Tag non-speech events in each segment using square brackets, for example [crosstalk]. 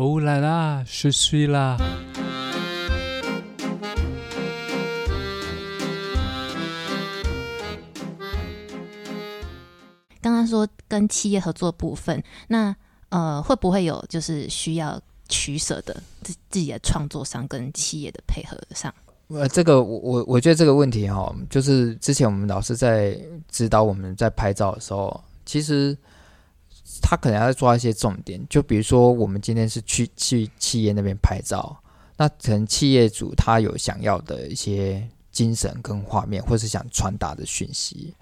哦啦啦，是睡啦。刚刚说跟企业合作部分，那呃会不会有就是需要取舍的自自己的创作上跟企业的配合上？呃，这个我我我觉得这个问题哈，就是之前我们老师在指导我们在拍照的时候，其实他可能要抓一些重点，就比如说我们今天是去去企业那边拍照，那可能企业主他有想要的一些精神跟画面，或是想传达的讯息。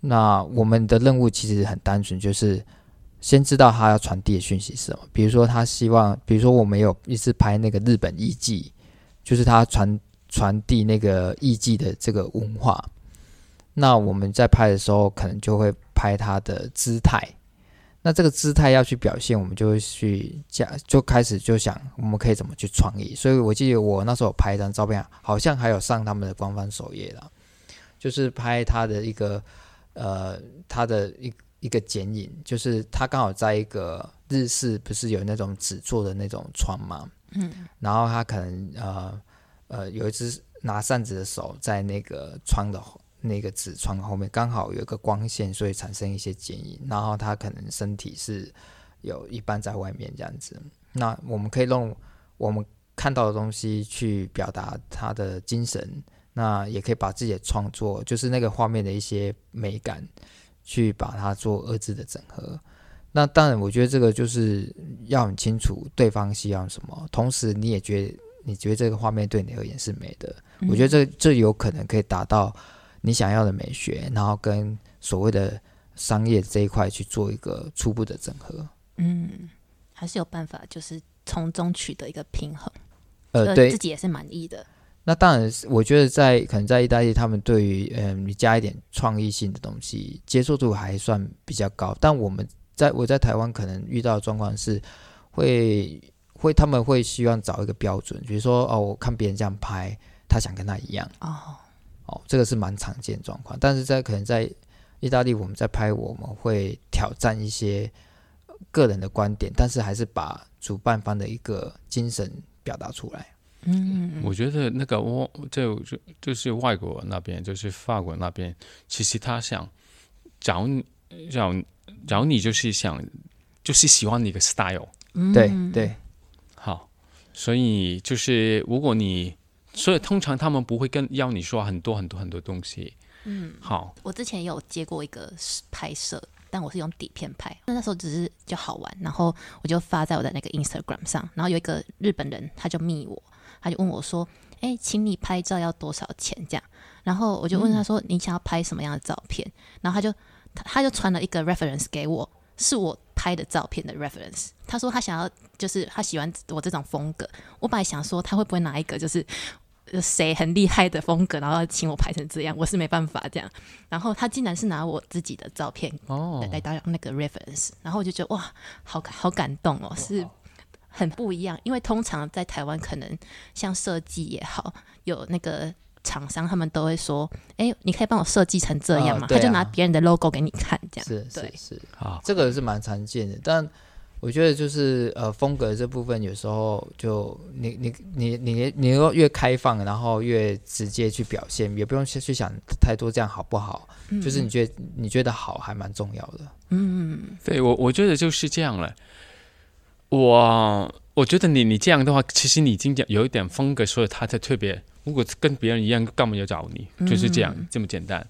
那我们的任务其实很单纯，就是先知道他要传递的讯息是什么。比如说，他希望，比如说我们有一次拍那个日本艺伎，就是他传传递那个艺伎的这个文化。那我们在拍的时候，可能就会拍他的姿态。那这个姿态要去表现，我们就会去加，就开始就想我们可以怎么去创意。所以我记得我那时候拍一张照片，好像还有上他们的官方首页了，就是拍他的一个。呃，他的一一个剪影，就是他刚好在一个日式，不是有那种纸做的那种窗嘛，嗯，然后他可能呃呃有一只拿扇子的手在那个窗的那个纸窗后面，刚好有一个光线，所以产生一些剪影，然后他可能身体是有一半在外面这样子，那我们可以用我们看到的东西去表达他的精神。那也可以把自己的创作，就是那个画面的一些美感，去把它做二字的整合。那当然，我觉得这个就是要很清楚对方需要什么，同时你也觉得你觉得这个画面对你而言是美的。我觉得这这有可能可以达到你想要的美学，然后跟所谓的商业这一块去做一个初步的整合。嗯，还是有办法，就是从中取得一个平衡，呃，对自己也是满意的。那当然，我觉得在可能在意大利，他们对于嗯你加一点创意性的东西，接受度还算比较高。但我们在我在台湾可能遇到的状况是，会会他们会希望找一个标准，比如说哦，我看别人这样拍，他想跟他一样哦哦，这个是蛮常见状况。但是在可能在意大利，我们在拍，我们会挑战一些个人的观点，但是还是把主办方的一个精神表达出来。嗯，我觉得那个我就就就是外国那边，就是法国那边，其实他想找你找找你，就是想就是喜欢你的 style，对对，好，所以就是如果你，所以通常他们不会跟要你说很多很多很多东西，嗯，好，我之前也有接过一个拍摄，但我是用底片拍，那那时候只是就好玩，然后我就发在我的那个 Instagram 上，然后有一个日本人他就密我。他就问我说：“哎，请你拍照要多少钱？”这样，然后我就问他说：“你想要拍什么样的照片？”然后他就他他就传了一个 reference 给我，是我拍的照片的 reference。他说他想要就是他喜欢我这种风格。我本来想说他会不会拿一个就是谁很厉害的风格，然后请我拍成这样，我是没办法这样。然后他竟然是拿我自己的照片哦来当那个 reference，然后我就觉得哇，好好感动哦，是。很不一样，因为通常在台湾，可能像设计也好，有那个厂商，他们都会说：“哎，你可以帮我设计成这样嘛？”他就拿别人的 logo 给你看，这样是是是啊，这个是蛮常见的。但我觉得就是呃，风格这部分有时候就你你你你你要越开放，然后越直接去表现，也不用去去想太多，这样好不好？就是你觉得你觉得好，还蛮重要的。嗯，对我我觉得就是这样了。我我觉得你你这样的话，其实你已经有一点风格，所以他才特别。如果跟别人一样，干嘛要找你？就是这样这么简单。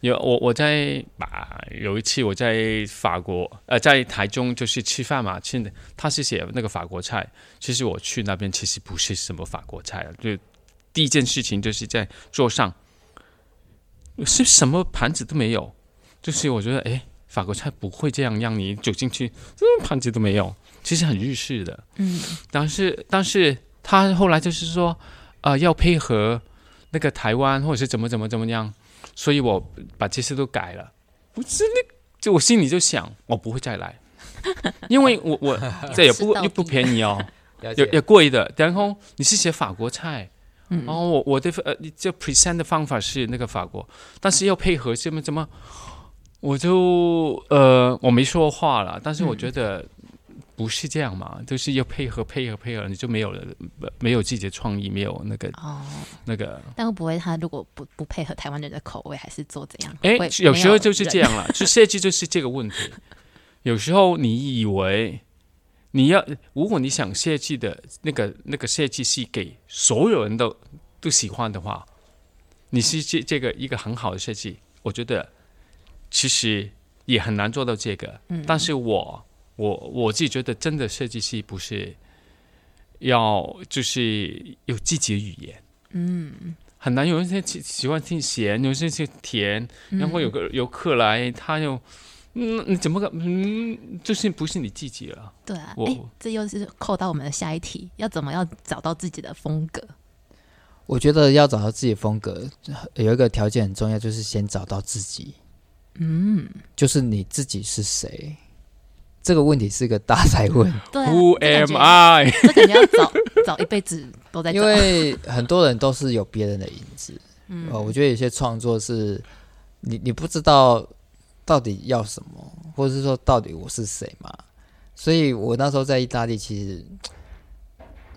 有我我在把有一次我在法国呃在台中就是吃饭嘛，吃的他是写那个法国菜。其实我去那边其实不是什么法国菜了，就第一件事情就是在桌上是什么盘子都没有，就是我觉得哎法国菜不会这样让你走进去，什么盘子都没有。其实很日式的，嗯，但是但是他后来就是说，呃，要配合那个台湾或者是怎么怎么怎么样，所以我把这些都改了。不是那，就我心里就想，我不会再来，因为我我 [laughs] 这也不又不便宜哦，也也贵的。然后你是写法国菜，然后我我的呃，这 present 的方法是那个法国，但是要配合怎么怎么，我就呃我没说话了，但是我觉得。不是这样嘛，就是要配合配合配合，你就没有了，没有自己的创意，没有那个哦，那个。但会不会他如果不不配合台湾人的口味，还是做怎样？哎会，有时候就是这样了，就设计就是这个问题。有时候你以为你要，如果你想设计的那个那个设计是给所有人都都喜欢的话，你是这这个一个很好的设计，我觉得其实也很难做到这个。嗯但是我我我自己觉得，真的设计师不是要就是有自己的语言，嗯，很难。有人喜喜欢听咸，有些是甜，然后有个游客来，他又。嗯，你怎么个嗯，就是不是你自己了？对啊，我哎，这又是扣到我们的下一题，要怎么样找到自己的风格？我觉得要找到自己的风格，有一个条件很重要，就是先找到自己。嗯，就是你自己是谁？这个问题是个大灾问，[laughs] 对啊 Who am I？这肯定要找找一辈子都在因，为很多人都是有别人的影子。嗯，呃，我觉得有些创作是你你不知道到底要什么，或者是说到底我是谁嘛。所以我那时候在意大利，其实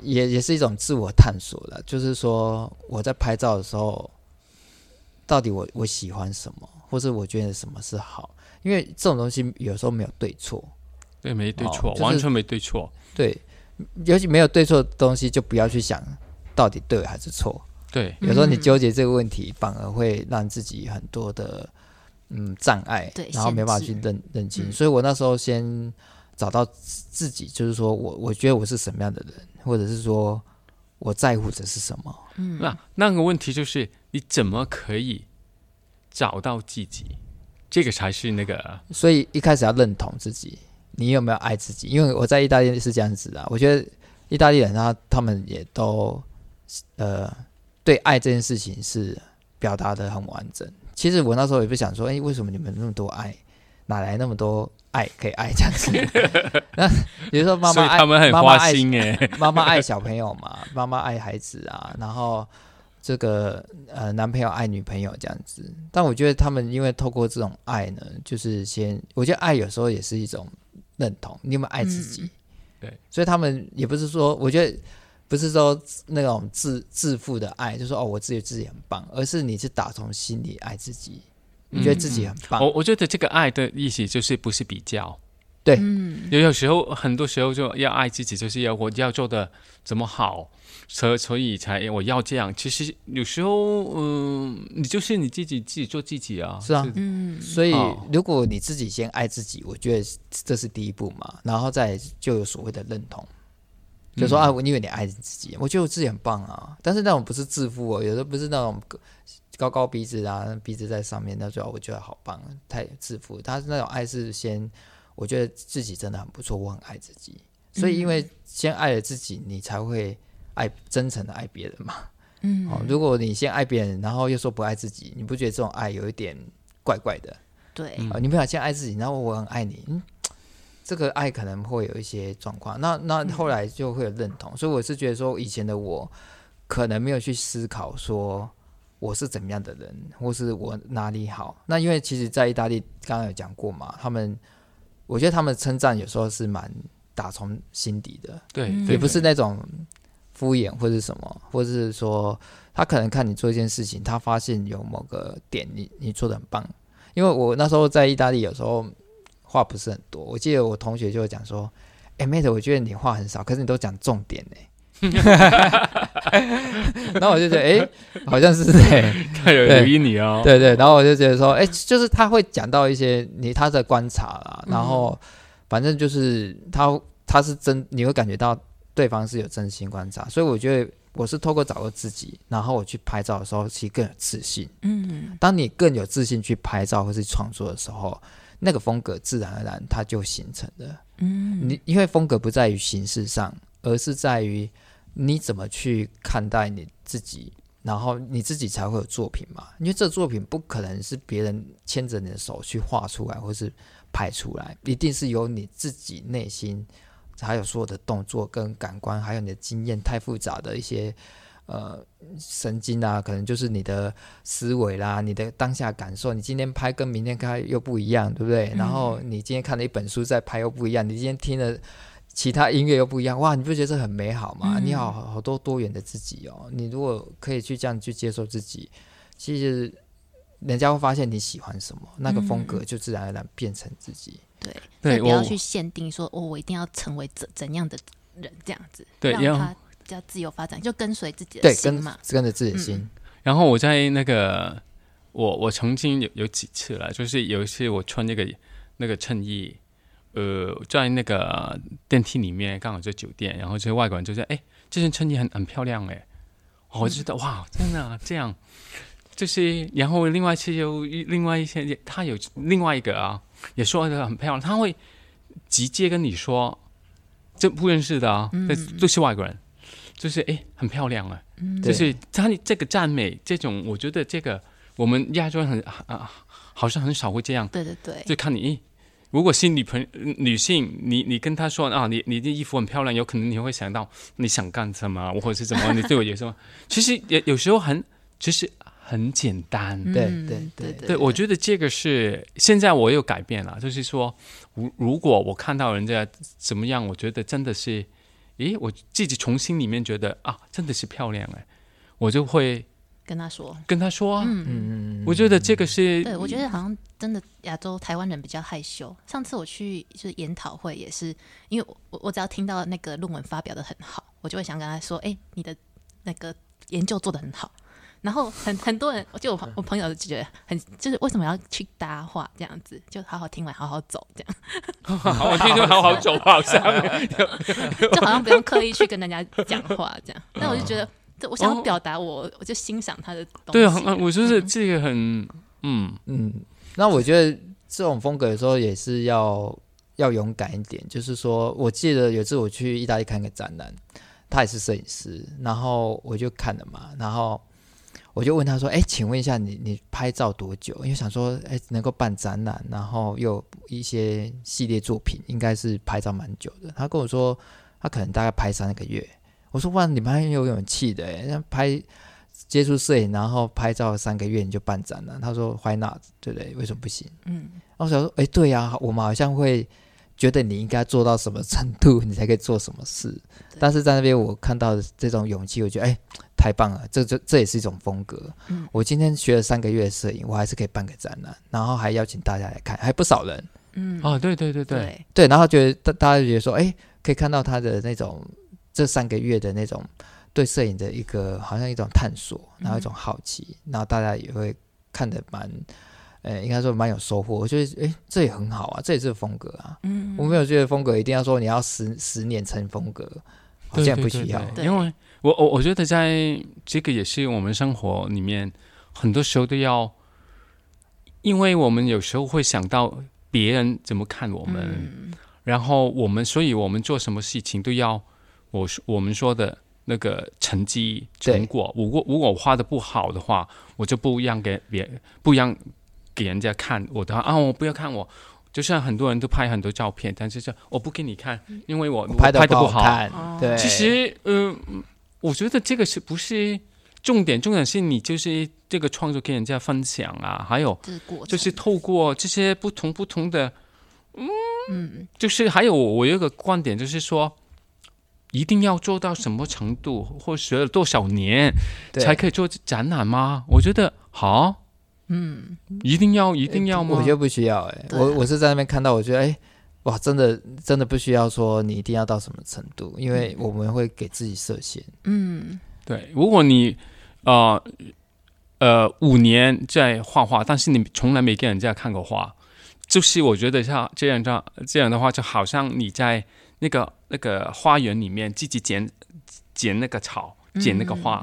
也也是一种自我探索的，就是说我在拍照的时候，到底我我喜欢什么，或是我觉得什么是好，因为这种东西有时候没有对错。对，没对哦错，就是完全没对错。对，尤其没有对错的东西，就不要去想到底对还是错。对，有时候你嗯纠结这个问题，反而会让自己很多的嗯障碍，然后没办法去认认清。嗯所以我那时候先找到自自己，就是说我我觉得我是什么样的人，或者是说我在乎的是什么。嗯那那个问题就是，你怎么可以找到自己？这个才是那个所以一开始要认同自己，你有没有爱自己？因为我在意大利是这样子的啊，我觉得意大利人他他们也都呃对爱这件事情是表达的很完整。其实我那时候也不想说，哎、为什么你们那么多爱，哪来那么多爱可以爱这样子？[laughs] 那比如说妈妈爱他们很花心哎。妈妈爱小朋友嘛，妈妈爱孩子啊，然后这个呃男朋友爱女朋友这样子。但我觉得他们因为透过这种爱呢，就是先，我觉得爱有时候也是一种认同，你有没有爱自己？嗯对，所以他们也不是说，我觉得不是说那种自自负的爱，就说哦我自己自己很棒，而是你是打从心里爱自己，你觉得自己很棒。我我觉得这个爱的意思就是不是比较，嗯有有时候很多时候就要爱自己，就是要我要做的怎么好，所所以才我要这样。其实有时候，嗯、你就是你自己自己做自己啊。是啊所以哦，如果你自己先爱自己，我觉得这是第一步嘛，然后再就有所谓的认同，就说、嗯啊，我因为你爱你自己，我觉得我自己很棒啊。但是那种不是自负哦，有的不是那种高高鼻子啊，鼻子在上面，那就我觉得好棒，太自负。他是那种爱是先，我觉得自己真的很不错，我很爱自己。所以因为先爱了自己，你才会爱真诚的爱别人嘛。嗯哦，如果你先爱别人，然后又说不爱自己，你不觉得这种爱有一点怪怪的？对，你不想先爱自己，然后我很爱你，嗯，这个爱可能会有一些状况。那那后来就会有认同，所以我是觉得说，以前的我可能没有去思考说我是怎么样的人，或是我哪里好。那因为其实，在意大利刚刚有讲过嘛，他们我觉得他们称赞有时候是蛮打从心底的，对，嗯也不是那种敷衍或是什么，或者是说他可能看你做一件事情，他发现有某个点你你做的很棒。因为我那时候在意大利，有时候话不是很多。我记得我同学就会讲说：“哎、妹 mate，我觉得你话很少，可是你都讲重点呢。” [laughs] 然后我就觉得，哎、好像是哎、他 [laughs] 有对留意你哦。对对，然后我就觉得说，哎、就是他会讲到一些你他的观察啦，然后反正就是他他是真，你会感觉到对方是有真心观察，所以我觉得我是透过找到自己，然后我去拍照的时候，其实更有自信。嗯当你更有自信去拍照或是创作的时候，那个风格自然而然它就形成了。嗯，你因为风格不在于形式上，而是在于你怎么去看待你自己，然后你自己才会有作品嘛。因为这作品不可能是别人牵着你的手去画出来，或是拍出来，一定是由你自己内心，还有所有的动作跟感官，还有你的经验太复杂的一些。呃，神经啊，可能就是你的思维啦，你的当下感受。你今天拍跟明天拍又不一样，对不对？然后你今天看了一本书再拍又不一样，你今天听了其他音乐又不一样，哇，你不觉得这很美好吗？嗯你好好多多元的自己哦，你如果可以去这样去接受自己，其实人家会发现你喜欢什么，那个风格就自然而然变成自己。对，不要去限定说，哦，我一定要成为怎怎样的人这样子，对然后让他比较自由发展，就跟随自己的心嘛。跟着自己的心，然后我在那个，我我曾经有有几次了，就是有一次我穿那个那个衬衣，呃，在那个电梯里面，刚好在酒店，然后这些外国人就说：“哎，这件衬衣很很漂亮哎。”哦我就觉得哇，真的、啊、这样，就是然后另外一次有另外一些，他有另外一个啊，也说的很漂亮，他会直接跟你说，这不认识的啊，这都是外国人，就是哎很漂亮啊。就是他这个赞美，这种我觉得这个我们亚洲人很啊，好像很少会这样，对对对，就看你。诶如果是女朋女性，你你跟她说啊，你你的衣服很漂亮，有可能你会想到你想干什么，或者是怎么，你对我有什么？[laughs] 其实也有时候很，其实很简单。对嗯对对对对，我觉得这个是现在我有改变了，就是说，如如果我看到人家怎么样，我觉得真的是，诶，我自己从心里面觉得啊，真的是漂亮哎，我就会跟他说，跟他说啊。嗯，嗯，我觉得这个是对，我觉得好像真的亚洲台湾人比较害羞。上次我去就是研讨会，也是因为我我我只要听到那个论文发表的很好，我就会想跟他说：“哎、你的那个研究做的很好。”然后很很多人，就我朋我朋友就觉得很，就是为什么要去搭话这样子，就好好听完好好走这样，好，我听就好好走，好像就好像不用刻意去跟人家讲话这样。[laughs] 但我就觉得，这我想要表达我，我就欣赏他的东西。对啊，我就是这个很嗯，嗯，那我觉得这种风格有时候也是要要勇敢一点。就是说，我记得有一次我去意大利看个展览，他也是摄影师，然后我就看了嘛，然后我就问他说：“哎，请问一下你你拍照多久？因为想说，哎，能够办展览，然后又一些系列作品，应该是拍照蛮久的。”他跟我说，他可能大概拍三个月。我说：“哇，你们还很有勇气的哎，那拍。”接触摄影，然后拍照三个月你就办展了。他说 Why not？对不对？为什么不行？嗯，然后我想说，哎，对呀、我们好像会觉得你应该做到什么程度，你才可以做什么事。[laughs] 但是在那边我看到这种勇气，我觉得哎，太棒了，这这这也是一种风格。嗯我今天学了三个月摄影，我还是可以办个展览，然后还邀请大家来看，还不少人。嗯，哦，对对对对，对，然后觉得大大家就觉得说，哎，可以看到他的那种这三个月的那种对摄影的一个好像一种探索，然后一种好奇，然后大家也会看得蛮，呃，应该说蛮有收获。我觉得，哎，这也很好啊，这也是风格啊。嗯，我没有觉得风格一定要说你要十十年成风格，好像不需要。对因为我我我觉得在这个也是我们生活里面，很多时候都要，因为我们有时候会想到别人怎么看我们，嗯然后我们，所以我们做什么事情都要我说我们说的那个成绩成果。如果如果我画的不好的话，我就不让给别不让给人家看我的啊，我不要看我。就像很多人都拍很多照片，但是这我不给你看，因为我我拍的不好看，哦对，其实，嗯、我觉得这个是不是重点？重点是你就是这个创作跟人家分享啊，还有就是透过这些不同不同的，嗯，就是还有我有一个观点，就是说，一定要做到什么程度，或学了多少年才可以做展览吗？我觉得好，嗯，一定要一定要吗？我觉得不需要、哎、啊我我是在那边看到，我觉得，哎、哇，真的真的不需要说你一定要到什么程度，因为我们会给自己设限。嗯，对，如果你呃呃五年在画画，但是你从来没给人家看过画，就是我觉得像这样这样这样的话，就好像你在那个那个花园里面自己剪剪那个草，剪那个花。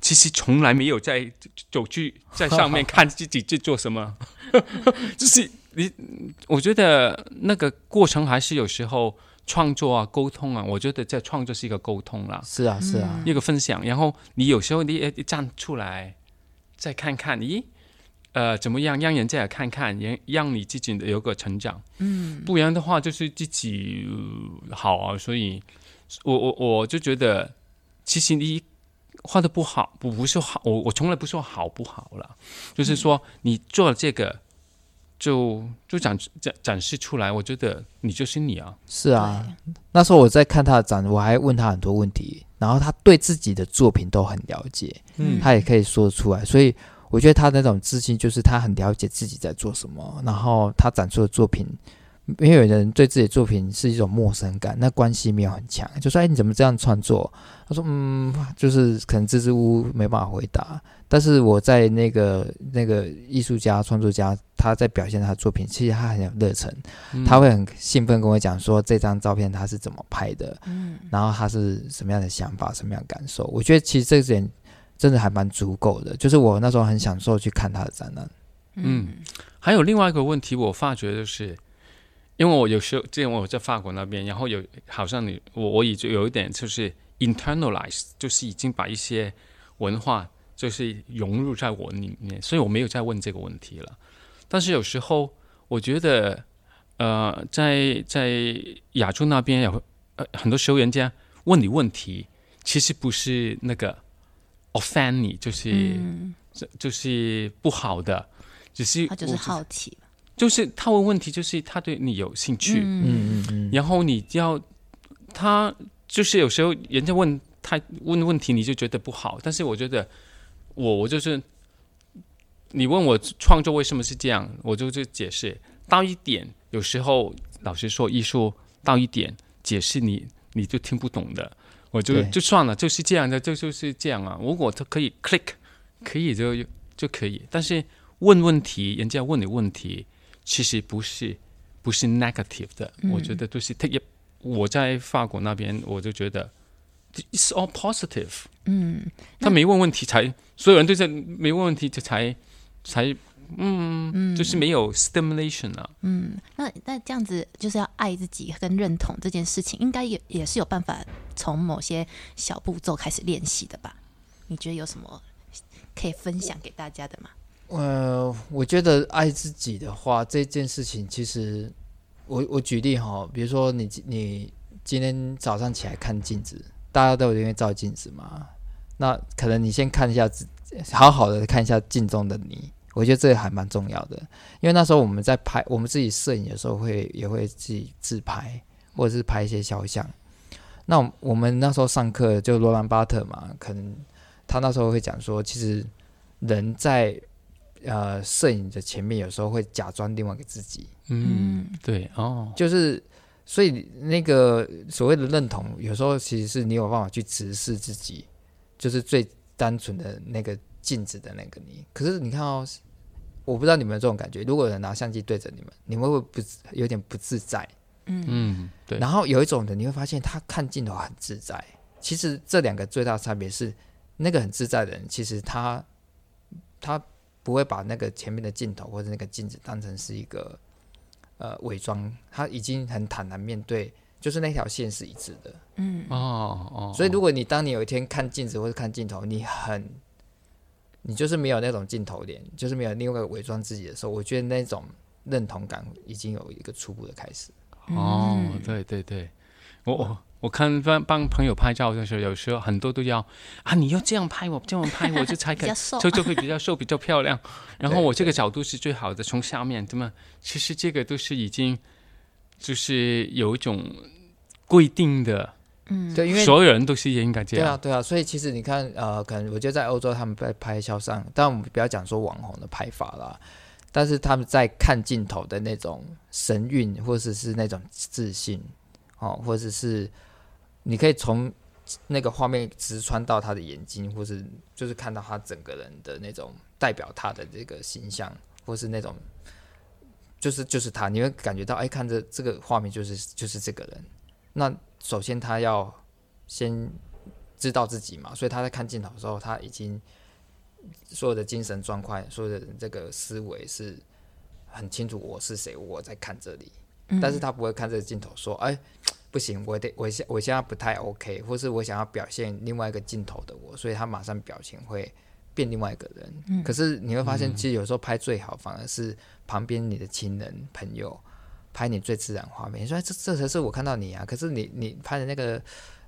其实从来没有在走去在上面看自己在做什么，[laughs] 就是你，我觉得那个过程还是有时候创作啊、沟通啊，我觉得在创作是一个沟通啦。是啊，是啊，一个分享，然后你有时候你也站出来，再看看，咦，呃，怎么样？让人家也看看，让让你自己有个成长，嗯，不然的话就是自己、呃好啊，所以我我我就觉得，其实你画的不好，不不是好，我我从来不说好不好了，就是说你做了这个就就展展展示出来，我觉得你就是你啊。是啊，那时候我在看他的展，我还问他很多问题，然后他对自己的作品都很了解，嗯。他也可以说得出来，所以我觉得他那种自信就是他很了解自己在做什么，然后他展出的作品，没有人对自己的作品是一种陌生感，那关系没有很强，就说哎你怎么这样创作？他说嗯，就是可能支支吾吾没办法回答，但是我在那个那个艺术家创作家他在表现他的作品，其实他很有热忱，嗯他会很兴奋跟我讲说这张照片他是怎么拍的，嗯然后他是什么样的想法、什么样的感受。我觉得其实这点真的还蛮足够的，就是我那时候很享受去看他的展览。嗯还有另外一个问题，我发觉就是，因为我有时候之前我在法国那边，然后有好像你我我已经有一点就是 internalize，就是已经把一些文化就是融入在我里面，所以我没有再问这个问题了。但是有时候我觉得，呃，在在亚洲那边有呃很多时候人家问你问题，其实不是那个 offend 你，就是、嗯，这就是不好的，只是他就是好奇嘛，就是他问问题，就是他对你有兴趣，嗯。嗯嗯嗯，然后你要他就是有时候人家问他问问题，你就觉得不好，但是我觉得我我就是你问我创作为什么是这样，我就就解释。到一点，有时候老师说，艺术到一点解释你你就听不懂的，我就对就算了，就是这样的，就就是这样啊。如果他可以 click，可以就就可以，但是问问题，人家问你问题，其实不是不是 negative 的，嗯我觉得都是他也我在法国那边，我就觉得 it's all positive。嗯，他没问问题才，所有人都在没问问题就才才嗯，就是没有 stimulation 啊。嗯，那那这样子就是要爱自己跟认同这件事情，应该也也是有办法从某些小步骤开始练习的吧？你觉得有什么可以分享给大家的吗？呃，我觉得爱自己的话，这件事情其实，我我举例哈，比如说你你今天早上起来看镜子，大家都有因为照镜子嘛，那可能你先看一下自，好好的看一下镜中的你，我觉得这个还蛮重要的，因为那时候我们在拍，我们自己摄影的时候会也会自己自拍，或者是拍一些肖像。那我我们那时候上课就罗兰巴特嘛，可能他那时候会讲说，其实人在呃摄影的前面有时候会假装另外一个自己，嗯，对哦，就是所以那个所谓的认同，有时候其实是你有办法去直视自己，就是最单纯的那个镜子的那个你。可是你看哦，我不知道你们有这种感觉，如果有人拿相机对着你们，你们会不会不有点不自在？嗯嗯，对，然后有一种人，你会发现他看镜头很自在。其实这两个最大的差别是，那个很自在的人，其实他他不会把那个前面的镜头或者那个镜子当成是一个呃伪装，他已经很坦然面对，就是那条线是一致的。嗯哦哦，所以如果你当你有一天看镜子或者看镜头，你很你就是没有那种镜头脸，就是没有另外一个伪装自己的时候，我觉得那种认同感已经有一个初步的开始。哦，嗯对对对，我我我看帮帮朋友拍照的时候，有时候很多都要啊，你要这样拍我，这样拍我就才可以比较瘦就就会比较瘦，比较漂亮。然后我这个角度是最好的，从下面，对吗？其实这个都是已经就是有一种规定的，嗯，对，因为所有人都是应该这样对啊，对啊，所以其实你看，呃，可能我觉得在欧洲他们在拍肖像，但我们不要讲说网红的拍法啦，但是他们在看镜头的那种神韵，或者是那种自信，哦，或者是你可以从那个画面直穿到他的眼睛，或是就是看到他整个人的那种代表他的这个形象，或是那种就是就是他，你会感觉到，哎，看着这个画面就是就是这个人。那首先他要先知道自己嘛，所以他在看镜头的时候，他已经所有的精神状况、所有的这个思维是很清楚我是谁，我在看这里，嗯。但是他不会看这个镜头说，哎，不行，我得我现我现在不太 OK，或是我想要表现另外一个镜头的我，所以他马上表情会变另外一个人。嗯。可是你会发现，其实有时候拍最好，反而是旁边你的亲人朋友拍你最自然画面。你说哎这这才是我看到你啊，可是你你拍的那个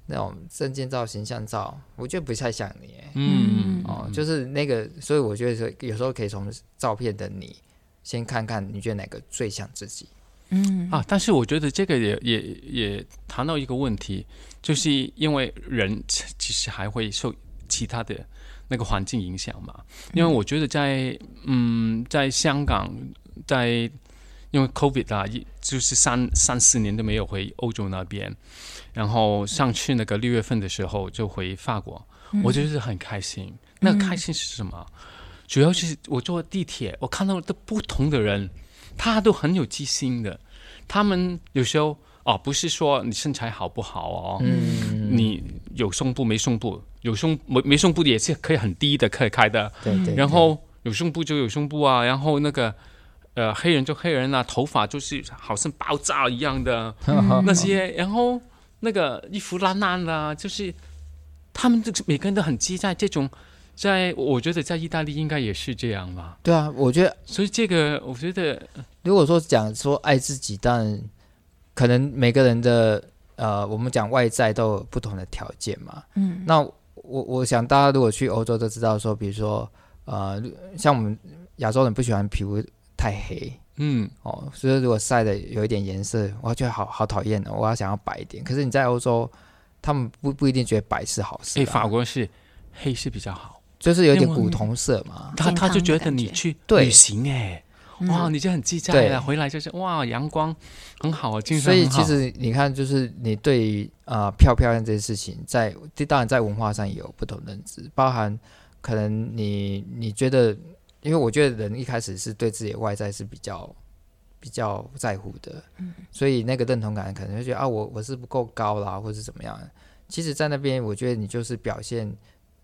那种证件照、形象照，我觉得不太像你。哎嗯哦，就是那个，所以我觉得说有时候可以从照片的你先看看你觉得哪个最像自己。嗯啊，但是我觉得这个也也也谈到一个问题，就是因为人其其实还会受其他的那个环境影响嘛。因为我觉得在嗯，在香港，在因为 COVID 啊，一就是三三四年都没有回欧洲那边，然后上去那个六月份的时候就回法国，我就是很开心。那个开心是什么？主要是我坐地铁，我看到的不同的人，他都很有记性的。他们有时候哦，不是说你身材好不好哦，嗯，你有胸部没胸部，有胸没没胸部的也是可以很低的，可以开的。对对。然后有胸部就有胸部啊，然后那个呃黑人就黑人啊，头发就是好像爆炸一样的 [laughs] 那些，然后那个衣服烂烂的啊，就是他们就是每个人都很期待这种，在我觉得在意大利应该也是这样吧。对啊，我觉得所以这个我觉得如果说讲说爱自己，但可能每个人的呃，我们讲外在都有不同的条件嘛。嗯那我我想大家如果去欧洲都知道说，比如说呃，像我们亚洲人不喜欢皮肤太黑。嗯。哦，所以如果晒的有一点颜色，我觉得好好讨厌哦，我要想要白一点。可是你在欧洲，他们不不一定觉得白是好事、哎，啊，法国是黑是比较好，就是有点古铜色嘛。他他就觉得你去旅行哎。哇，你就很自在对。了，回来就是哇，阳光很好啊，精神所以其实你看，就是你对于呃漂不漂亮这件事情，在当然在文化上也有不同认知，包含可能你你觉得，因为我觉得人一开始是对自己的外在是比较比较在乎的，所以那个认同感可能会觉得啊，我我是不够高啦，或是怎么样。其实，在那边我觉得你就是表现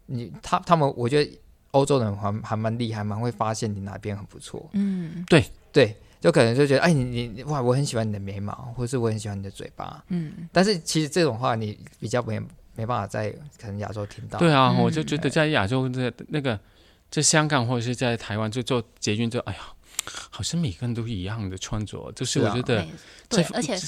你他他们，我觉得欧洲人还还蛮厉害，蛮会发现你哪边很不错。嗯对对，就可能就觉得，哎，你你你哇，我很喜欢你的眉毛，或是我很喜欢你的嘴巴。嗯但是其实这种话你比较没没办法在可能亚洲听到。对啊，嗯我就觉得在亚洲这那个，在香港或者是在台湾，就做捷运就哎呀，好像每个人都一样的穿着，就是我觉得对对，而且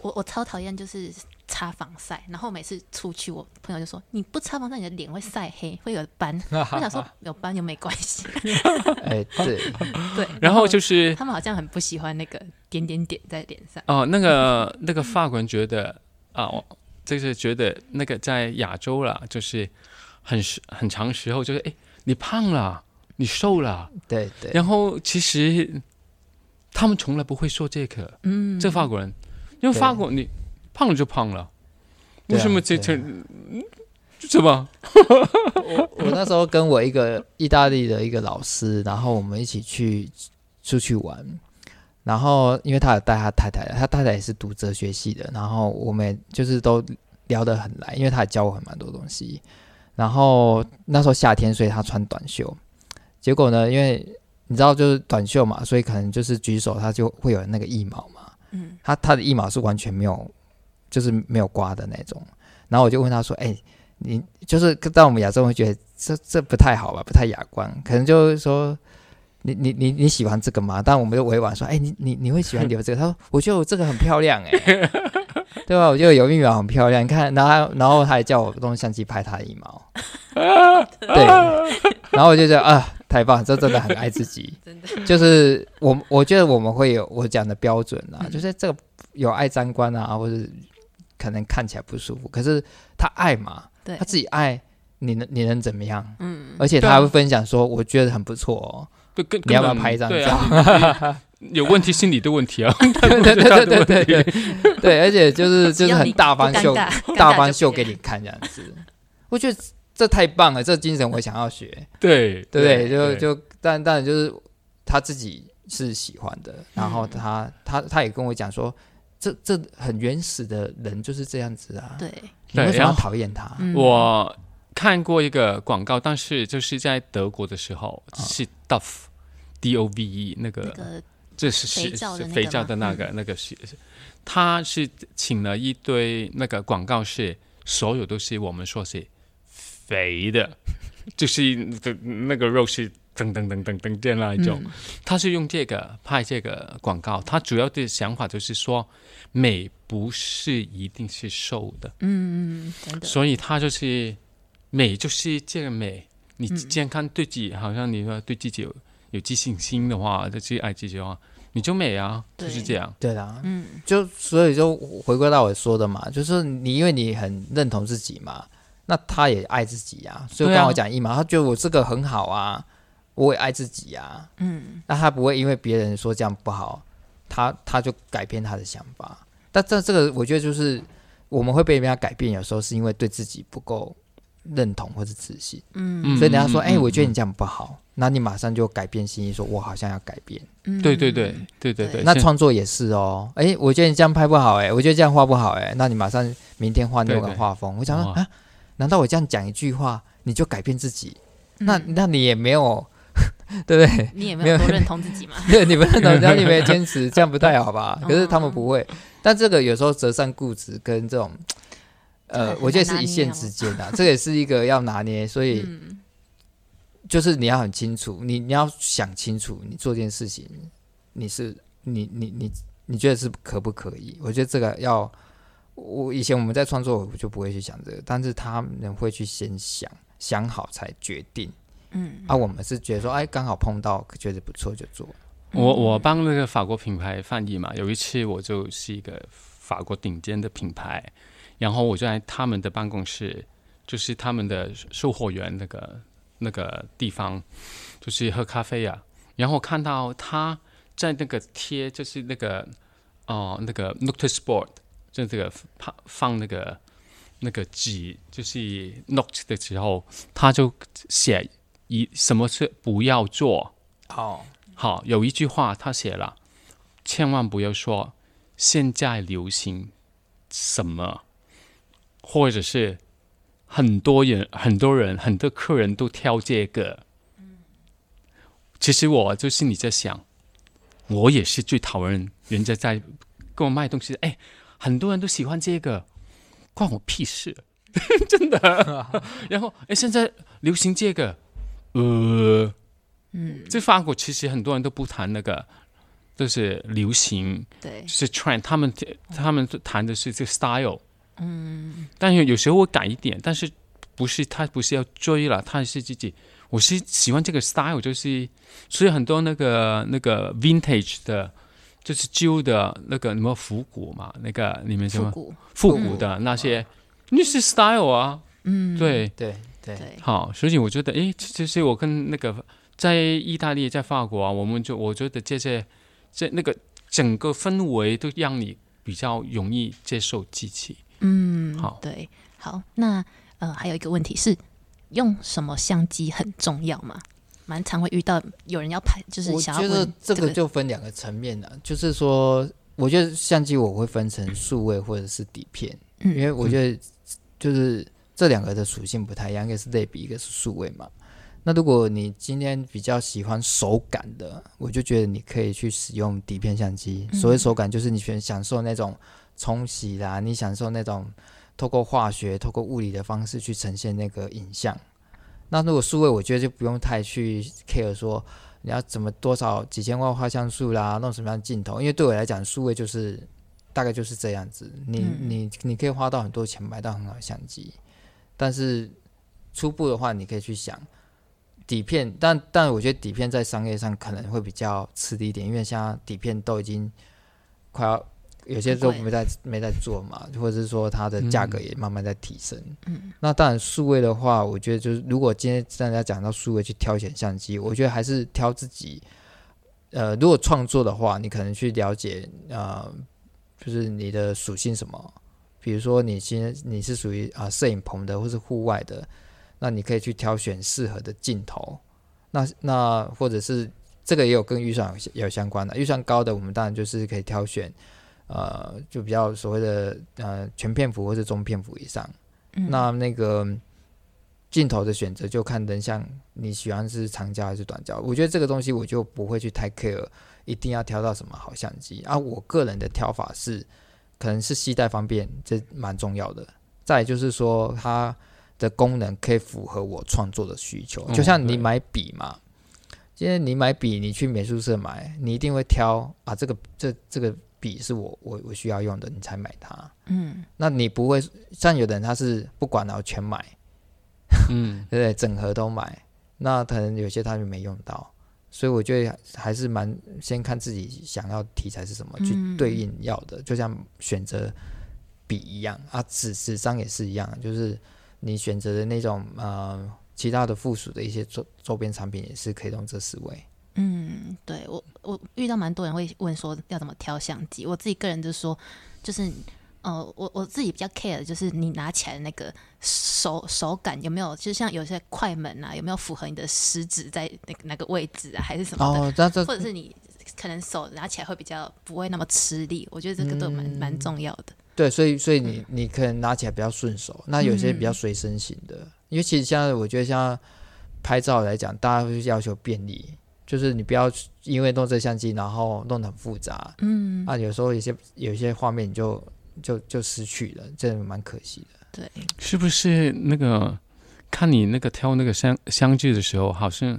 我我超讨厌就是擦防晒，然后每次出去，我朋友就说你不擦防晒，你的脸会晒黑，会有斑。我想说 [laughs] 有斑又没关系，[laughs] 哎，对，对。然后就是他们好像很不喜欢那个点点点在脸上。哦，那个那个法国人觉得啊，我就是觉得那个在亚洲啦，就是很时很长时候就是哎，你胖了，你瘦了，对对，然后其实他们从来不会说这个，嗯，这法国人，因为法国你胖了就胖了，为什么这对这嗯是吧？我那时候跟我一个意大利的一个老师，然后我们一起去出去玩，然后因为他有带他太太，他太太也是读哲学系的，然后我们就是都聊得很来，因为他也教我很蛮多东西。然后那时候夏天，所以他穿短袖，结果呢，因为你知道就是短袖嘛，所以可能就是举手他就会有那个腋毛嘛，嗯。他他的腋毛是完全没有，就是没有刮的那种。然后我就问他说：“哎、你就是在我们亚洲人会觉得这这不太好吧，不太雅观，可能就是说你你你你喜欢这个吗？但我们就委婉说，哎、你你你会喜欢留这个？他说，我觉得我这个很漂亮、哎，[laughs] 对吧？我觉得有一苗很漂亮，你看，然后然后他还叫我用相机拍他的羽毛，[laughs] 对，然后我就觉得啊，太棒，这真的很爱自己，[laughs] 真的，就是我我觉得我们会有我讲的标准啊，就是这个有爱沾光啊，或者可能看起来不舒服，可是他爱嘛，对。他，自己爱，你能你能怎么样？嗯，而且他还会分享说，我觉得很不错哦。你要不要拍一张照？[laughs] 有问题是你的问题啊 [laughs] 对对？对对对对而且就是就是很大方秀大方秀给你看这样子我觉得这太棒了这精神我想要学对对就就但但就是他自己是喜欢的然后他他他也跟我讲说这这很原始的人就是这样子啊对你为什么讨厌他我看过一个广告，但是就是在德国的时候是 Dove。D O V E 那个，那个这是肥是皂的那个是肥皂的那个、那个是，他是请了一堆那个广告是所有都是我们说是肥的，[laughs] 就是那那个肉是噔噔噔噔噔这样那一种。嗯。他是用这个拍这个广告，他主要的想法就是说美不是一定是瘦的，嗯所以他就是美就是这个美，你嗯。健康对自己好像你说对自己有有自信心的话，就去爱自己的话，你就美啊，就是这样。对啦，嗯，就所以就回归到我说的嘛，就是你因为你很认同自己嘛，那他也爱自己啊，所以刚我讲一嘛，他觉得我这个很好啊，我也爱自己啊，嗯，那他不会因为别人说这样不好，他他就改变他的想法。但这这个我觉得就是我们会被人家改变，有时候是因为对自己不够认同或是自信，嗯所以人家说，哎、我觉得你这样不好，那你马上就改变心意，说我好像要改变。嗯对对对对对对，那创作也是哦，哎、我觉得你这样拍不好、哎，我觉得这样画不好、哎，那你马上明天换另外一对对个画风。我想说啊，难道我这样讲一句话你就改变自己？嗯那那你也没有，[laughs] 对不对？你也没有多认同自己嘛？[laughs] 对，你们认同，只要你没有坚持，这样不太好吧？[laughs] 哦可是他们不会，但这个有时候折善固执跟这种，呃，我觉得是一线之间的，这也是一个要拿捏，所以嗯就是你要很清楚，你你要想清楚，你做这件事情，你是你你你你觉得是可不可以？我觉得这个要，我以前我们在创作，我就不会去想这个，但是他们会去先想，想好才决定。嗯啊，我们是觉得说，哎，刚好碰到，觉得不错就做。我我帮那个法国品牌翻译嘛，有一次我就是一个法国顶尖的品牌，然后我就在他们的办公室，就是他们的售货员那个那个地方，就是喝咖啡啊，然后看到他在那个贴，就是那个哦、那个 notice board，就这个放放那个那个纸，就是 note 的时候，他就写一什么是不要做。好，好，有一句话他写了，千万不要说现在流行什么，或者是很多人、很多人、很多客人都挑这个。其实我就心里在想，我也是最讨厌人家在跟我卖东西。哎，很多人都喜欢这个，关我屁事，[laughs] 真的。[laughs] 然后，哎，现在流行这个，呃。嗯，在法国，其实很多人都不谈那个，就是流行，对就，是 trend，他们他们谈的是这个 style，嗯，但是有时候我改一点，但是不是他不是要追了，他是自己，我是喜欢这个 style，就是所以很多那个那个 vintage 的，就是旧的那个什么复古嘛，那个你们什么复古，古的那些，那是 style 啊，嗯，对，对对对，好，所以我觉得，诶，其实我跟那个在意大利、在法国啊，我们就我觉得这些这那个整个氛围都让你比较容易接受机器。嗯，好对，好，那呃，还有一个问题是，用什么相机很重要吗？蛮常会遇到有人要拍，就是我想要觉得这个就分两个层面了，就是说，我觉得相机我会分成数位或者是底片，嗯因为我觉得就是这两个的属性不太一样，一个是类比，一个是数位嘛。那如果你今天比较喜欢手感的，我就觉得你可以去使用底片相机。嗯所谓手感，就是你选享受那种冲洗啦，你享受那种透过化学、透过物理的方式去呈现那个影像。那如果数位，我觉得就不用太去 care 说你要怎么多少几千万画像素啦，弄什么样的镜头，因为对我来讲，数位就是大概就是这样子。你、嗯你你可以花到很多钱买到很好的相机，但是初步的话，你可以去想底片，但但我觉得底片在商业上可能会比较吃力一点，因为现在底片都已经快要有些都没在没在做嘛，或者是说它的价格也慢慢在提升。嗯那当然，数位的话，我觉得就是如果今天大家讲到数位去挑选相机，我觉得还是挑自己。呃，如果创作的话，你可能去了解呃，就是你的属性什么。比如说，你今天你是属于啊摄影棚的，或是户外的，那你可以去挑选适合的镜头。那那或者是这个也有跟预算有有相关的，预算高的，我们当然就是可以挑选呃，就比较所谓的呃全片幅或是中片幅以上。嗯那那个镜头的选择就看人像你喜欢是长焦还是短焦，我觉得这个东西我就不会去太 care，一定要挑到什么好相机啊。我个人的挑法是，可能是携带方便，这蛮重要的。再就是说它的功能可以符合我创作的需求，嗯就像你买笔嘛。今天你买笔，你去美术社买，你一定会挑啊，这个这这个笔是我我我需要用的，你才买它。嗯那你不会像有的人他是不管然后全买，嗯，[laughs] 对不对？整盒都买，那可能有些他就没用到。所以我觉得还是蛮先看自己想要题材是什么，去嗯对应要的，就像选择笔一样啊，纸纸张也是一样，就是你选择的那种呃其他的附属的一些周周边产品也是可以用这思维。嗯，对我我遇到蛮多人会问说要怎么挑相机，我自己个人就说，就是呃，我我自己比较 care 的就是你拿起来的那个手手感有没有，就像有些快门啊，有没有符合你的食指在那个那个位置啊，还是什么的，哦，那这或者是你可能手拿起来会比较不会那么吃力，我觉得这个都蛮嗯蛮重要的。对，所以所以你你可能拿起来比较顺手，那有些比较嗯随身型的，因为其实现在我觉得像拍照来讲，大家会要求便利，就是你不要因为弄这相机，然后弄得很复杂，嗯，啊，有时候有些有些画面你就就就失去了，真的蛮可惜的。对，是不是那个看你那个挑那个相相机的时候，好像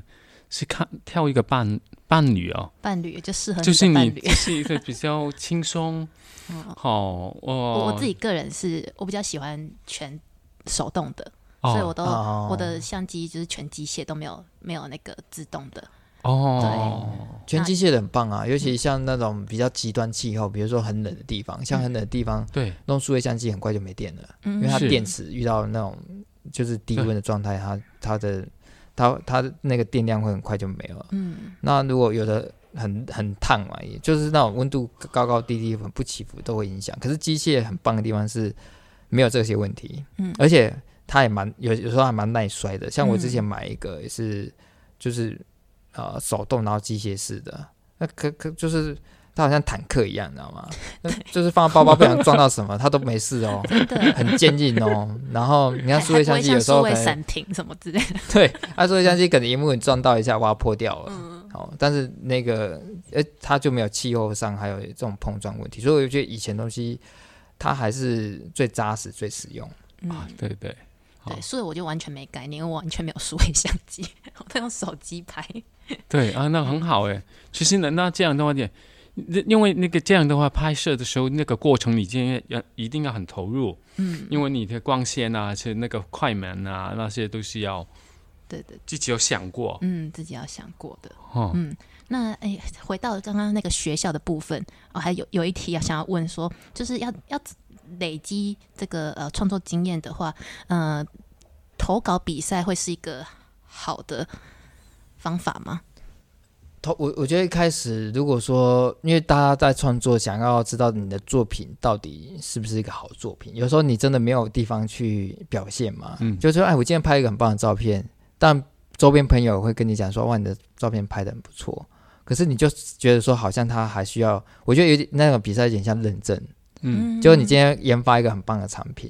是看挑一个伴伴侣哦，伴侣就适合你就是。你是一个比较轻松，嗯 [laughs] 好我哦，我自己个人是我比较喜欢全手动的，哦。所以我都、哦。我的相机就是全机械都没有没有那个自动的。哦，全机械的很棒啊，尤其像那种比较极端气候，比如说很冷的地方，像很冷的地方，对，弄数位相机很快就没电了，嗯因为它是电池遇到那种就是低温的状态，它它的它它的那个电量会很快就没了。嗯那如果有的很很烫嘛，也就是那种温度高高低低、很不起伏都会影响。可是机械很棒的地方是没有这些问题，嗯而且它也蛮有有时候还蛮耐摔的。像我之前嗯买一个也是，就是呃手动然后机械式的，那可可就是它好像坦克一样，你知道吗？[laughs] 就是放到包包不想撞到什么，它都没事哦，[laughs] 很坚硬哦。然后你看数位相机有时候会闪停什么之类的，[laughs] 对，它数位相机可能荧幕你撞到一下，哇破掉了。嗯，好，但是那个，呃，它就没有气候上还有这种碰撞问题，所以我觉得以前东西它还是最扎实、最实用。啊嗯，对对，对，所以我就完全没概念，因为我完全没有数位相机，我都用手机拍。[laughs] 对啊，那很好哎。其实呢，那这样的话，点，因为那个这样的话，拍摄的时候那个过程，你今天要一定要很投入，嗯，因为你的光线啊，是那个快门啊，那些都是要对对，自己有想过嗯，自己要想过的。哦。嗯，那哎，回到刚刚那个学校的部分，哦，还有有一题要想要问说，就是要要累积这个呃创作经验的话，呃，投稿比赛会是一个好的方法吗？投我我觉得一开始如果说，因为大家在创作，想要知道你的作品到底是不是一个好作品，有时候你真的没有地方去表现嘛。嗯就是说，哎，我今天拍一个很棒的照片，但周边朋友会跟你讲说，哇，你的照片拍的很不错。可是你就觉得说，好像他还需要，我觉得有点那种比赛有点像认证。嗯，就是你今天研发一个很棒的产品，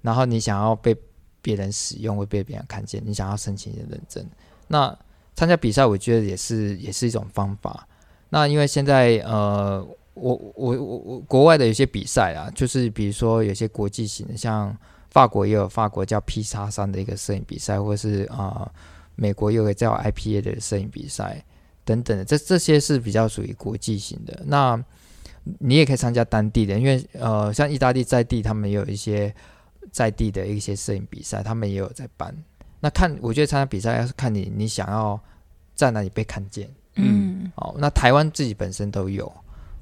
然后你想要被别人使用，会被别人看见，你想要申请一个认证，那参加比赛，我觉得也是也是一种方法。那因为现在呃，我我我我国外的有些比赛啊，就是比如说有些国际型的，像法国也有法国叫 P 叉三的一个摄影比赛，或是啊、美国有个叫 IPA 的摄影比赛等等的，这这些是比较属于国际型的。那你也可以参加当地的，因为呃，像意大利在地，他们也有一些在地的一些摄影比赛，他们也有在办。那看，我觉得参加比赛要是看你你想要在哪里被看见。嗯哦，那台湾自己本身都有。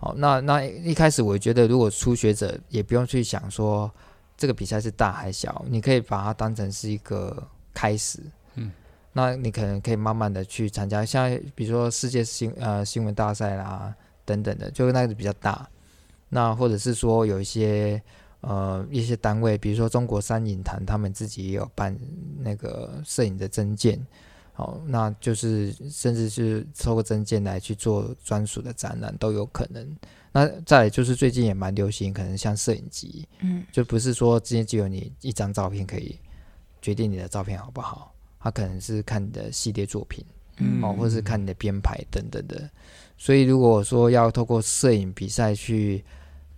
哦，那那一开始我觉得，如果初学者也不用去想说这个比赛是大还小，你可以把它当成是一个开始。嗯，那你可能可以慢慢的去参加，像比如说世界新呃新闻大赛啦等等的，就那个比较大。那或者是说有一些呃一些单位，比如说中国三影坛，他们自己也有办那个摄影的证件。哦，那就是甚至是透过证件来去做专属的展览都有可能。那再就是最近也蛮流行，可能像摄影机，嗯就不是说今天只有你一张照片可以决定你的照片好不好，他可能是看你的系列作品嗯哦，或者是看你的编排等等的。所以如果说要透过摄影比赛去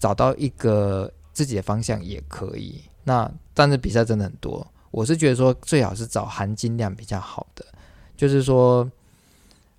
找到一个自己的方向也可以。那但是比赛真的很多，我是觉得说最好是找含金量比较好的，就是说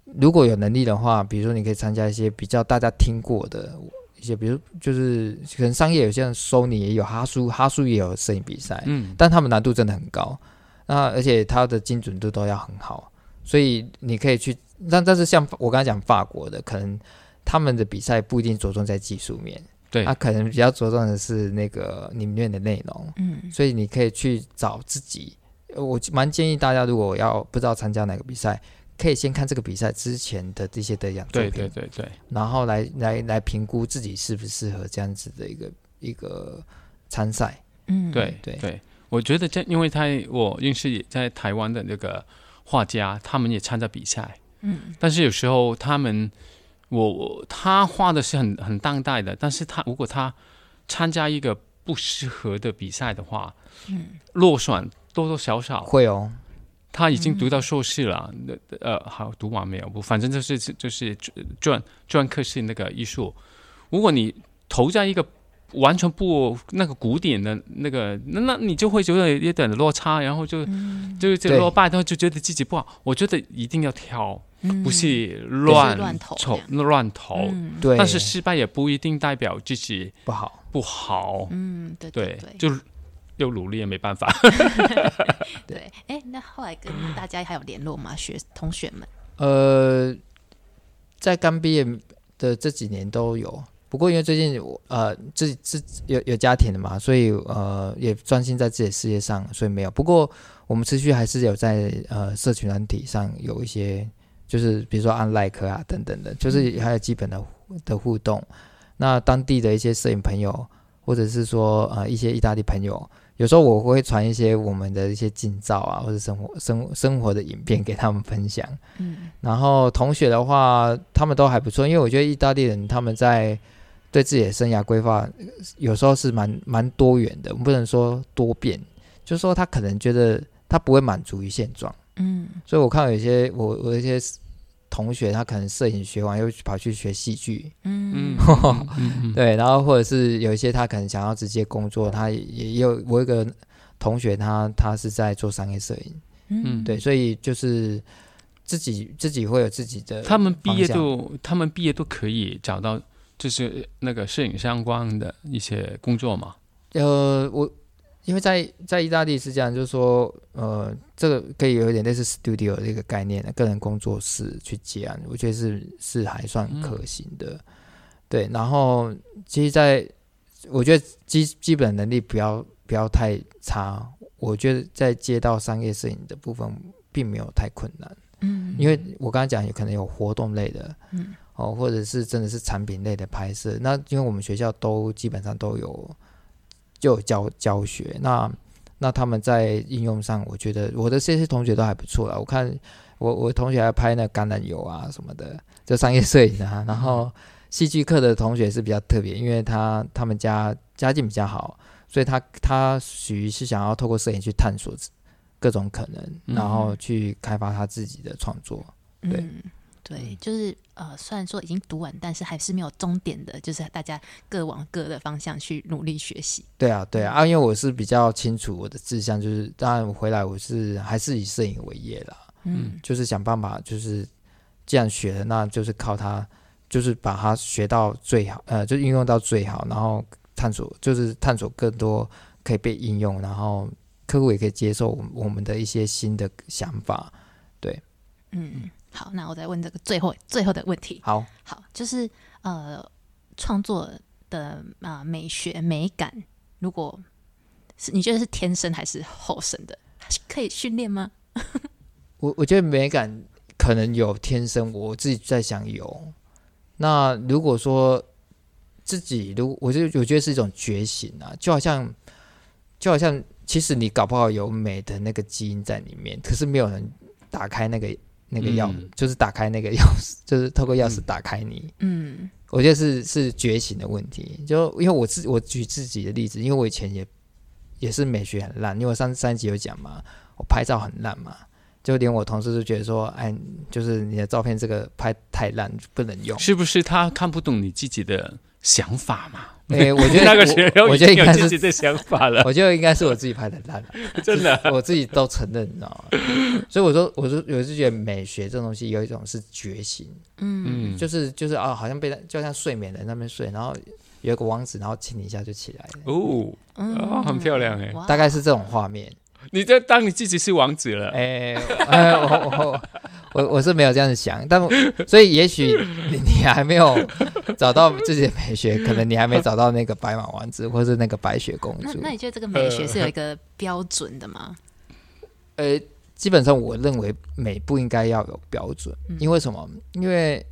如果有能力的话，比如说你可以参加一些比较大家听过的一些，比如就是可能商业有些人 Sony 也有，哈苏哈苏也有摄影比赛，嗯，但他们难度真的很高，那而且它的精准度都要很好，所以你可以去但但是像我刚才讲法国的，可能他们的比赛不一定着重在技术面，对他可能比较着重的是那个里面的内容，嗯所以你可以去找自己。呃我蛮建议大家，如果要不知道参加哪个比赛，可以先看这个比赛之前的这些得奖作对品，对对对，然后来来来评估自己适不适合这样子的一个一个参赛。嗯，对对对，我觉得这因为他我认识也在台湾的那个画家，他们也参加比赛，嗯但是有时候他们我我他画的是很很当代的，但是他如果他参加一个不适合的比赛的话，嗯落选多多少少。会哦，他已经读到硕士了，那、呃，好读完没有？不，反正就是就是专专科是那个艺术。如果你投在一个完全不那个古典的那个，那那你就会觉得有点落差，然后就、嗯就就对落败，然后就觉得自己不好。我觉得一定要挑，嗯不是乱乱投乱投。但是失败也不一定代表自己不好。不好，嗯，对对，对，就又努力也没办法。[laughs] 对。哎，那后来跟大家还有联络吗？学同学们？呃，在刚毕业的这几年都有，不过因为最近我呃自自有有家庭了嘛，所以呃也专心在自己的事业上，所以没有。不过我们持续还是有在呃社群软体上有一些，就是比如说按 like 啊等等的，就是还有基本的的互动。那当地的一些摄影朋友，或者是说呃一些意大利朋友，有时候我会传一些我们的一些近照啊，或者生活生生活的影片给他们分享。嗯然后同学的话，他们都还不错，因为我觉得意大利人他们在对自己的生涯规划，呃有时候是蛮蛮多元的，我们不能说多变，就是说他可能觉得他不会满足于现状，嗯。所以我看到有些我我有一些同学，他可能摄影学完又跑去学戏剧，[laughs] 嗯嗯对，然后或者是有一些他可能想要直接工作，他也也有我有一个同学他他是在做商业摄影，嗯，对，所以就是自己自己会有自己的他们毕业都，他们毕业都可以找到，就是那个摄影相关的一些工作嘛。呃，我因为在在意大利是这样，就是说，呃，这个可以有一点类似 studio 这个概念的个人工作室去接案，我觉得是是还算可行的。对，然后其实在，我觉得基基本能力不要不要太差，我觉得在接到商业摄影的部分并没有太困难，嗯，因为我刚才讲有可能有活动类的，嗯哦，或者是真的是产品类的拍摄。那因为我们学校都基本上都有就有教教学，那那他们在应用上，我觉得我的这些同学都还不错啦。我看我我同学还拍那橄榄油啊什么的，就商业摄影啊。然后戏剧课的同学是比较特别，因为他他们家家境比较好，所以他他属于是想要透过摄影去探索各种可能，嗯然后去开发他自己的创作。对嗯，对，就是呃，虽然说已经读完，但是还是没有终点的，就是大家各往各的方向去努力学习。对啊，对啊，啊，因为我是比较清楚我的志向，就是当然我回来我是还是以摄影为业啦，嗯。就是想办法，就是既然学了，那就是靠它，就是把它学到最好，呃，就应用到最好，然后探索，就是探索更多可以被应用，然后客户也可以接受我们我们的一些新的想法。对。嗯，好，那我再问这个最后最后的问题。好，好，就是呃，创作的啊、美学美感，如果是你觉得是天生还是后生的，可以训练吗？[laughs] 我我觉得美感可能有天生，我自己在想有。那如果说自己，如我就我觉得是一种觉醒啊，就好像就好像，其实你搞不好有美的那个基因在里面，可是没有人打开那个那个钥，嗯就是打开那个钥匙，[laughs] 就是透过钥匙打开你。嗯我觉得是是觉醒的问题。就因为我自我举自己的例子，因为我以前也也是美学很烂，因为我上上一集有讲嘛，我拍照很烂嘛，就连我同事都觉得说，哎，就是你的照片这个拍太烂，不能用。是不是他看不懂你自己的想法嘛？哎，我觉得 [laughs] 我觉得应该是，自己的想法了，我觉得应该是我自己拍的烂了，[laughs] 真的。我自己都承认，你知道吗？所以我说，我说，我是觉得美学这种东西有一种是觉醒，嗯嗯，就是就是啊，好像被就像睡眠人那边睡，然后有一个王子，然后亲你一下就起来了。哦，嗯哦很漂亮哎大概是这种画面。你就当你自己是王子了，哎、哎我我我我是没有这样子想，但所以也许你你还没有找到自己的美学，可能你还没找到那个白马王子或是那个白雪公主。那那你觉得这个美学是有一个标准的吗？[laughs] 呃，基本上我认为美不应该要有标准，因为什么？因为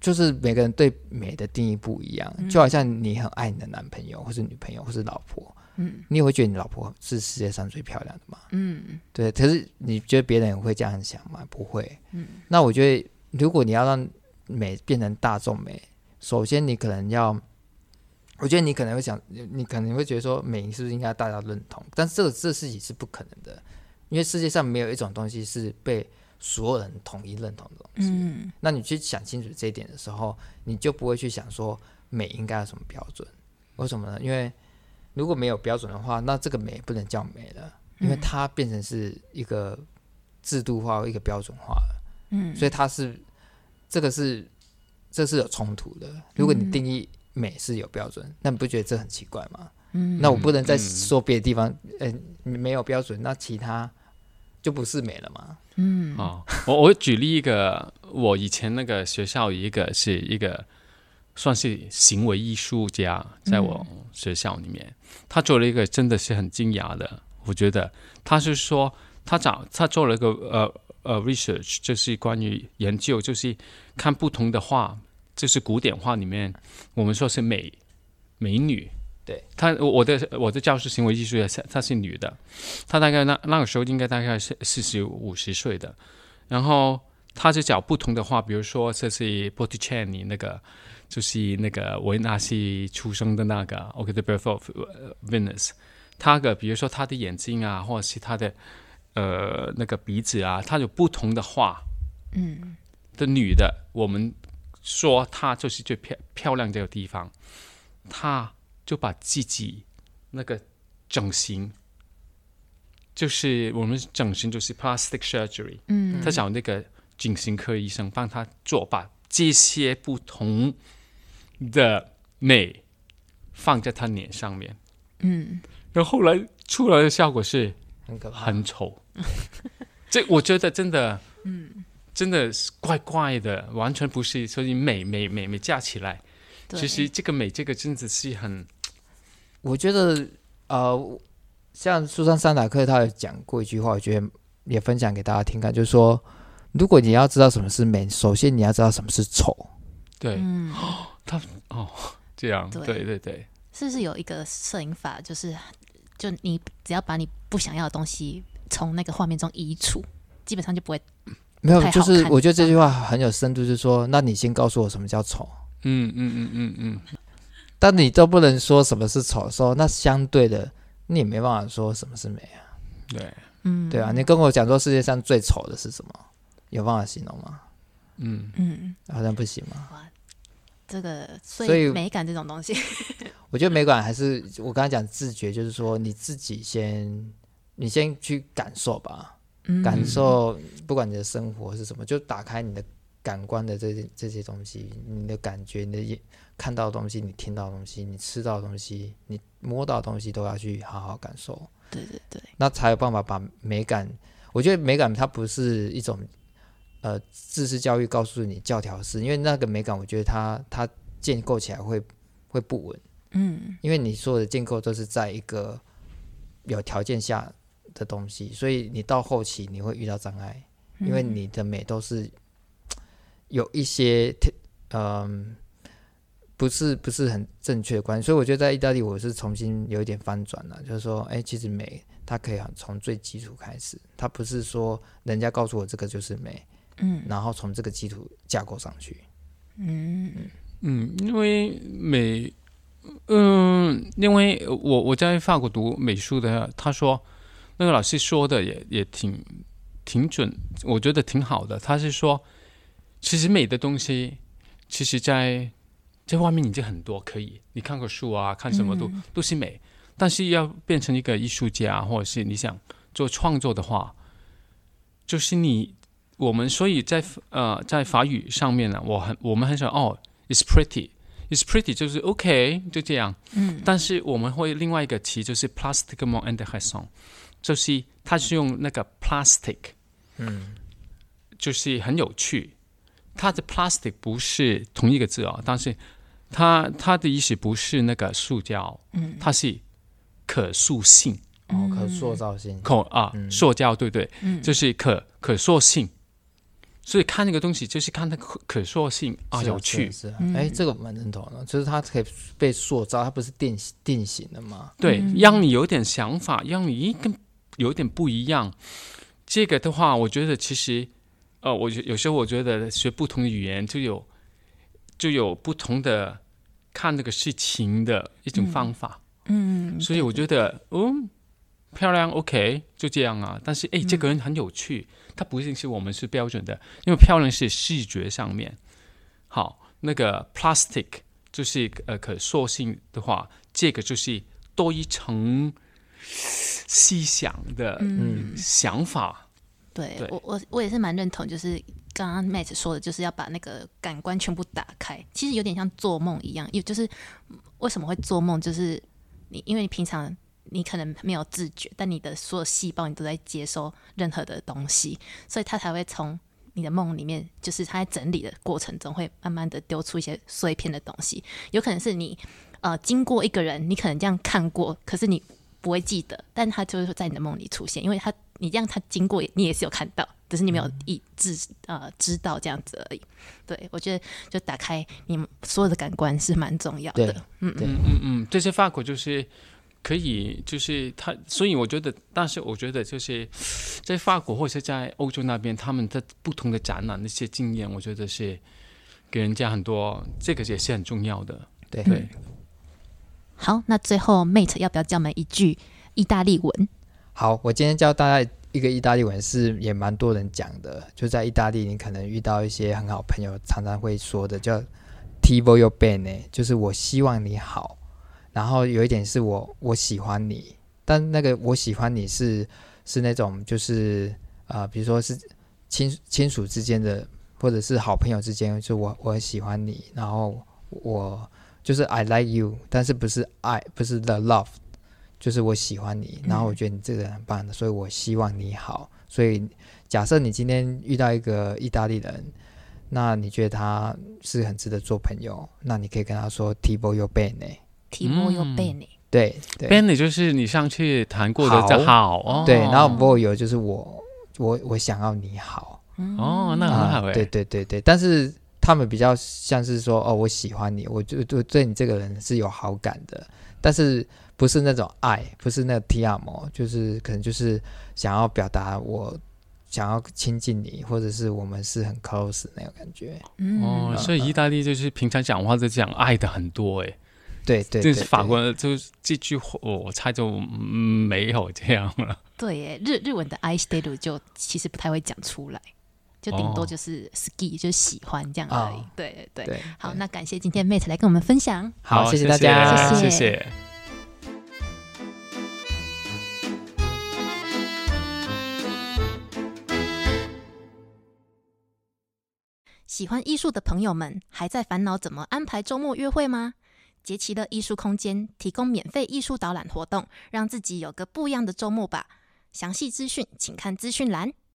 就是每个人对美的定义不一样，就好像你很爱你的男朋友，或是女朋友，或是老婆，嗯你也会觉得你老婆是世界上最漂亮的嘛？嗯对，可是你觉得别人会这样想吗？不会。嗯那我觉得，如果你要让美变成大众美，首先你可能要，我觉得你可能会想，你可能会觉得说，美是不是应该大家认同？但是这个这事情是不可能的，因为世界上没有一种东西是被所有人统一认同的东西。嗯那你去想清楚这一点的时候，你就不会去想说美应该有什么标准？为什么呢？因为如果没有标准的话，那这个美不能叫美了，因为嗯它变成是一个制度化、一个标准化了，嗯，所以它是这个是这是有冲突的。如果你定义美是有标准，那你不觉得这很奇怪吗？嗯那我不能再嗯说别的地方，呃，你没有标准，那其他就不是美了吗？嗯哦，我我举例一个，我以前那个学校有一个是一个算是行为艺术家，在我学校里面，他做了一个真的是很惊讶的，我觉得他是说他找他做了一个呃呃 research，就是关于研究，就是看不同的画，就是古典画里面，我们说是美美女。对，他我我的我的教师行为艺术家，她是女的，她大概那那个时候应该大概是四十五十岁的，然后她就找不同的画，比如说这是 Botticelli 那个，就是那个维纳西出生的那个，OK，The Birth of Venus，他的比如说他的眼睛啊，或者是他的呃那个鼻子啊，他有不同的画嗯的女的，我们说她就是最漂漂亮这个地方，她就把自己那个整形，就是我们整形就是 plastic surgery，嗯。他找那个整形科医生帮他做，把这些不同的美放在他脸上面，嗯然后后来出来的效果是很可怕。很丑。这我觉得真的，嗯，真的是怪怪的，完全不是所以美美美美架起来。其实这个美，这个真的是很我觉得呃，像苏珊·桑塔克他有讲过一句话，我觉得也分享给大家听看，就是说，如果你要知道什么是美，首先你要知道什么是丑。对、嗯，[gasps] 哦，[laughs] 这样，对对对对，是不是有一个摄影法，就是就你只要把你不想要的东西从那个画面中移除，基本上就不会。没有就是我觉得这句话很有深度，就是说，那你先告诉我什么叫丑。嗯嗯嗯嗯嗯，但你都不能说什么是丑的时候，那相对的，你也没办法说什么是美啊，对，嗯，对啊。你跟我讲说世界上最丑的是什么，有办法形容吗？嗯嗯，好像不行嘛。这个所所以以美感这种东西，我觉得美感还是我刚才讲自觉，就是说你自己先，你先去感受吧，嗯感受，不管你的生活是什么，就打开你的感官的这些这些东西，你的感觉，你的眼看到的东西，你听到的东西，你吃到的东西，你摸到的东西，都要去好好感受，对对对，那才有办法把美感。我觉得美感它不是一种呃知识教育告诉你教条式，因为那个美感，我觉得它它建构起来会会不稳。嗯因为你所有的建构都是在一个有条件下的东西，所以你到后期你会遇到障碍，因为你的美都是有一些嗯、不是不是很正确的观念，所以我觉得在意大利我是重新有一点翻转了，就是说，哎，其实美它可以从最基础开始，它不是说人家告诉我这个就是美，嗯然后从这个基础架构上去。嗯嗯，因为美，嗯，因为我我在法国读美术的，他说那个老师说的也也挺挺准，我觉得挺好的。他是说，其实美的东西，其实在在外面已经很多可以，你看个书啊，看什么都、嗯都是美，但是要变成一个艺术家，或者是你想做创作的话，就是你我们所以在呃在法语上面呢，我很我们很少哦，is pretty，it's pretty 就是 OK 就这样，嗯。但是我们会另外一个词就是 plastiquement intéressant，就是它是用那个 plastic，嗯。就是很有趣。它的 plastic 不是同一个字哦，但是它它的意思不是那个塑胶，嗯。它是可塑性，哦，可塑造性，可啊，嗯。塑胶对不对？嗯。就是可可塑性。所以看那个东西就是看它可可塑性啊，有趣。是啊，嗯哎，这个我蛮认同的，就是它可以被塑造，它不是定定型的嘛。对，嗯让你有点想法，让你跟有点不一样。这个的话，我觉得其实，呃，我觉有时候我觉得学不同的语言就有就有不同的看那个事情的一种方法。嗯，所以我觉得，嗯，漂亮，OK，就这样啊。但是，哎，这个人很有趣，他不一定是我们是标准的，因为漂亮是视觉上面。好，那个 plastic 就是呃可塑性的话，这个就是多一层细想的嗯想法。对对我我我也是蛮认同，就是刚刚 Matt 说的，就是要把那个感官全部打开，其实有点像做梦一样，也就是嗯为什么会做梦，就是你因为你平常你可能没有自觉，但你的所有细胞你都在接收任何的东西，所以它才会从你的梦里面，就是它在整理的过程中，会慢慢的丢出一些碎片的东西，有可能是你呃经过一个人，你可能这样看过，可是你不会记得，但他就是在你的梦里出现，因为他你这样他经过，你也是有看到，只是你没有意知呃知道这样子而已。对我觉得就打开你们所有的感官是蛮重要的。嗯嗯嗯嗯，这些法国就是可以，就是他，所以我觉得，但是我觉得就是在法国或者是在欧洲那边，他们的不同的展览那些经验，我觉得是给人家很多，这个也是很重要的。对对，好，那最后 Mate 要不要教我们一句意大利文？好，我今天教大家一个意大利文是也蛮多人讲的，就在意大利，你可能遇到一些很好朋友，常常会说的叫 “ti voglio bene”，就是我希望你好。然后有一点是我我喜欢你，但那个我喜欢你是是那种就是呃，比如说是亲亲属之间的，或者是好朋友之间，就我我很喜欢你，然后我就是 I like you，但是不是爱，不是 the love，就是我喜欢你，然后我觉得你这个人很棒的，所以我希望你好。所以假设你今天遇到一个意大利人，那你觉得他是很值得做朋友，那你可以跟他说 “ti voglio bene”。提莫又贝呢？对对，Benny 就是你上去谈过的好。这好哦，对，然后 voglio 就是我我我想要你好。哦，那很好哎、啊对对对对，但是他们比较像是说哦，我喜欢你，我就就对你这个人是有好感的，但是不是那种爱，不是那个 amo，就是可能就是想要表达我想要亲近你，或者是我们是很 close 的那种感觉。嗯，哦，所以意大利就是平常讲话就讲爱的很多哎，对对对这是法对国人就是这句话，我我猜就嗯没有这样了。对耶，日日文的 I stay 就其实不太会讲出来，就顶多哦就是 ski 就是喜欢这样而已。哦对对对，好，那感谢今天 Mate 来跟我们分享。好，谢谢大家，谢谢谢。喜欢艺术的朋友们，还在烦恼怎么安排周末约会吗？杰奇的艺术空间提供免费艺术导览活动，让自己有个不一样的周末吧。详细资讯请看资讯栏。